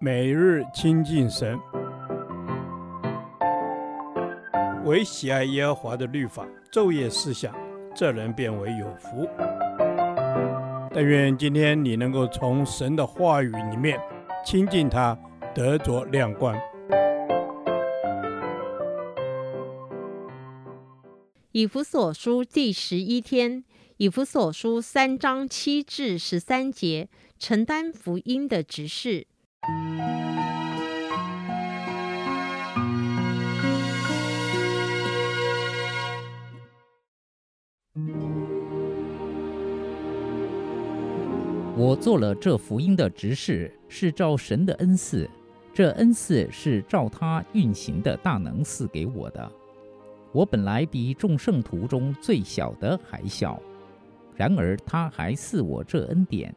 每日亲近神，唯喜爱耶和华的律法，昼夜思想，这人便为有福。但愿今天你能够从神的话语里面亲近他，得着亮光。以弗所书第十一天，以弗所书三章七至十三节，承担福音的职事。我做了这福音的执事，是照神的恩赐，这恩赐是照他运行的大能赐给我的。我本来比众圣徒中最小的还小，然而他还赐我这恩典。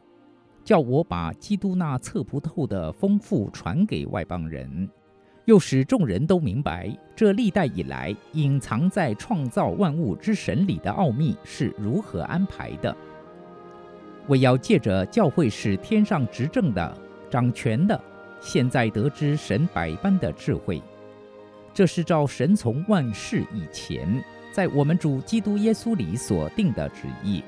叫我把基督那测不透的丰富传给外邦人，又使众人都明白这历代以来隐藏在创造万物之神里的奥秘是如何安排的。我要借着教会使天上执政的、掌权的，现在得知神百般的智慧，这是照神从万世以前，在我们主基督耶稣里所定的旨意。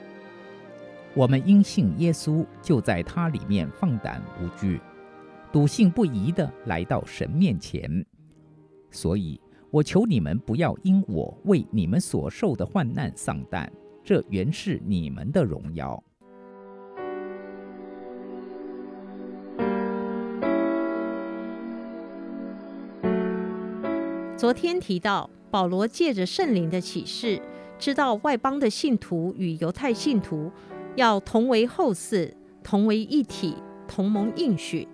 我们因信耶稣，就在他里面放胆无惧，笃信不疑地来到神面前。所以，我求你们不要因我为你们所受的患难丧胆，这原是你们的荣耀。昨天提到，保罗借着圣灵的启示，知道外邦的信徒与犹太信徒。要同为后嗣，同为一体，同蒙应许，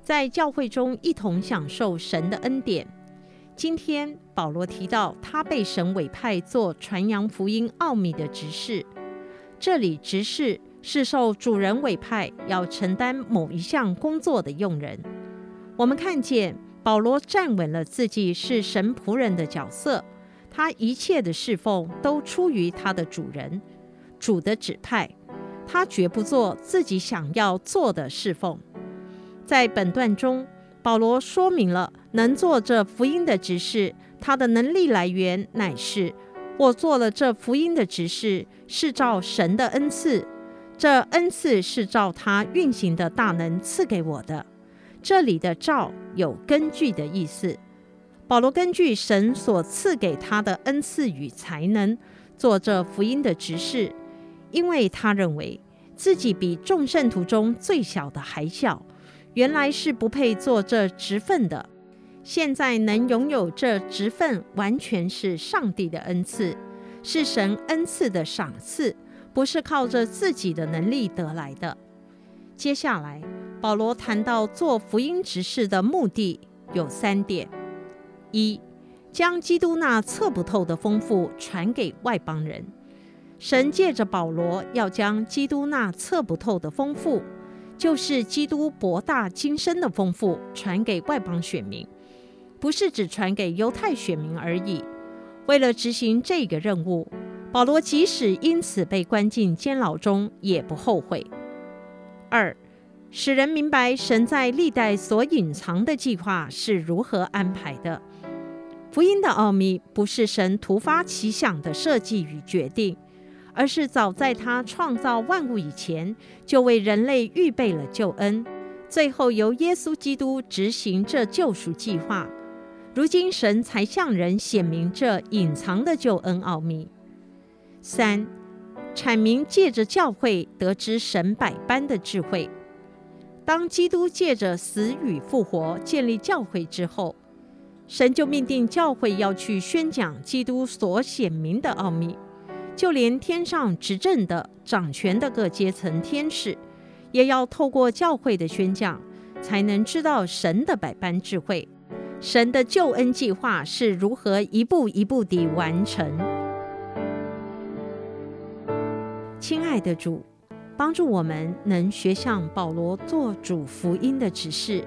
在教会中一同享受神的恩典。今天保罗提到，他被神委派做传扬福音奥秘的执事。这里执事是受主人委派要承担某一项工作的用人。我们看见保罗站稳了自己是神仆人的角色，他一切的侍奉都出于他的主人，主的指派。他绝不做自己想要做的侍奉。在本段中，保罗说明了能做这福音的执事，他的能力来源乃是：我做了这福音的执事，是照神的恩赐，这恩赐是照他运行的大能赐给我的。这里的“照”有根据的意思。保罗根据神所赐给他的恩赐与才能，做这福音的执事。因为他认为自己比众圣徒中最小的还小，原来是不配做这职分的。现在能拥有这职分，完全是上帝的恩赐，是神恩赐的赏赐，不是靠着自己的能力得来的。接下来，保罗谈到做福音执事的目的有三点：一，将基督那测不透的丰富传给外邦人。神借着保罗要将基督那测不透的丰富，就是基督博大精深的丰富，传给外邦选民，不是只传给犹太选民而已。为了执行这个任务，保罗即使因此被关进监牢中，也不后悔。二，使人明白神在历代所隐藏的计划是如何安排的。福音的奥秘不是神突发奇想的设计与决定。而是早在他创造万物以前，就为人类预备了救恩，最后由耶稣基督执行这救赎计划。如今神才向人显明这隐藏的救恩奥秘。三，阐明借着教会得知神百般的智慧。当基督借着死与复活建立教会之后，神就命定教会要去宣讲基督所显明的奥秘。就连天上执政的、掌权的各阶层天使，也要透过教会的宣讲，才能知道神的百般智慧，神的救恩计划是如何一步一步地完成。亲爱的主，帮助我们能学像保罗做主福音的指示，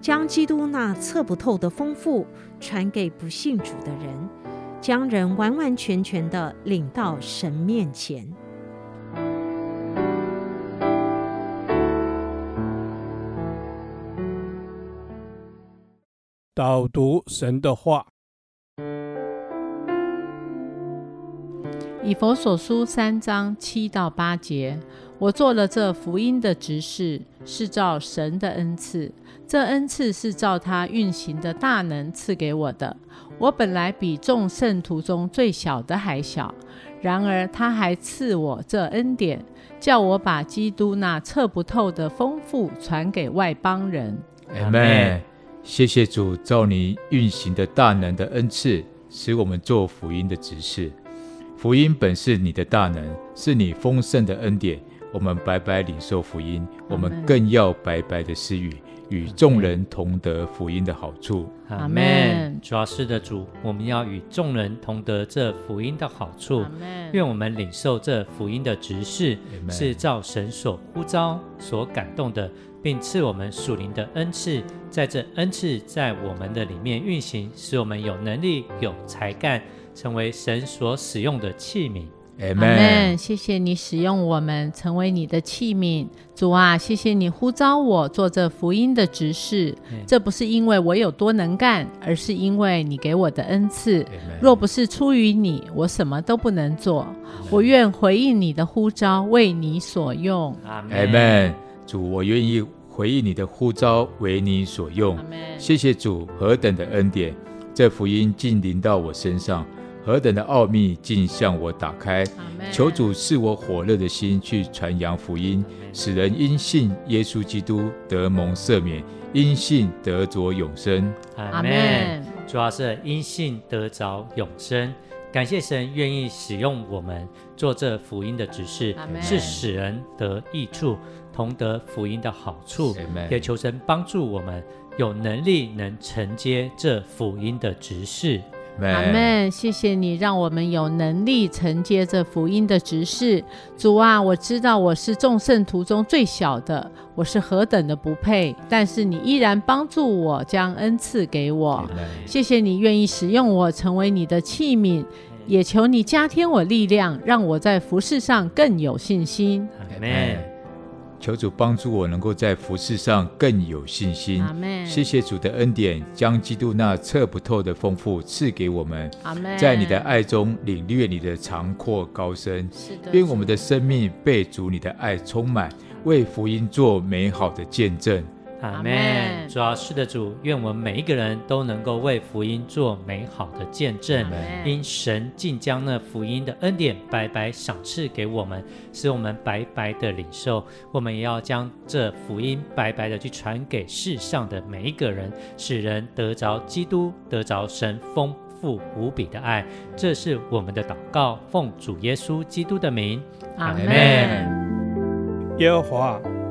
将基督那测不透的丰富传给不信主的人。将人完完全全的领到神面前。导读神的话。以佛所书三章七到八节，我做了这福音的执事，是照神的恩赐。这恩赐是照他运行的大能赐给我的。我本来比众圣徒中最小的还小，然而他还赐我这恩典，叫我把基督那测不透的丰富传给外邦人。阿门。谢谢主，照你运行的大能的恩赐，使我们做福音的执事。福音本是你的大能，是你丰盛的恩典。我们白白领受福音，我们更要白白的施予，与众人同得福音的好处。阿门。主要是的主，我们要与众人同得这福音的好处。愿我们领受这福音的执事，是照神所呼召、所感动的，并赐我们属灵的恩赐，在这恩赐在我们的里面运行，使我们有能力、有才干。成为神所使用的器皿，阿门。谢谢你使用我们成为你的器皿，主啊，谢谢你呼召我做这福音的执事。这不是因为我有多能干，而是因为你给我的恩赐。若不是出于你，我什么都不能做。我愿回应你的呼召，为你所用。阿门。主，我愿意回应你的呼召，为你所用。谢谢主，何等的恩典，这福音竟临到我身上。何等的奥秘，竟向我打开！求主赐我火热的心去传扬福音，使人因信耶稣基督得蒙赦免，因信得着永生。阿门。主要是因信得着永生，感谢神愿意使用我们做这福音的指示，是使人得益处，同得福音的好处。也求神帮助我们有能力能承接这福音的执事。阿门，谢谢你让我们有能力承接着福音的执事。主啊，我知道我是众圣徒中最小的，我是何等的不配，但是你依然帮助我，将恩赐给我。谢谢你愿意使用我成为你的器皿，也求你加添我力量，让我在服饰上更有信心。阿门。求主帮助我，能够在服饰上更有信心。谢谢主的恩典，将基督那测不透的丰富赐给我们。在你的爱中领略你的长阔高深。愿我们的生命被主你的爱充满，为福音做美好的见证。阿门。主要是的主，愿我们每一个人都能够为福音做美好的见证。因神竟将那福音的恩典白白赏赐给我们，使我们白白的领受。我们也要将这福音白白的去传给世上的每一个人，使人得着基督，得着神丰富无比的爱。这是我们的祷告，奉主耶稣基督的名。阿门。耶和华。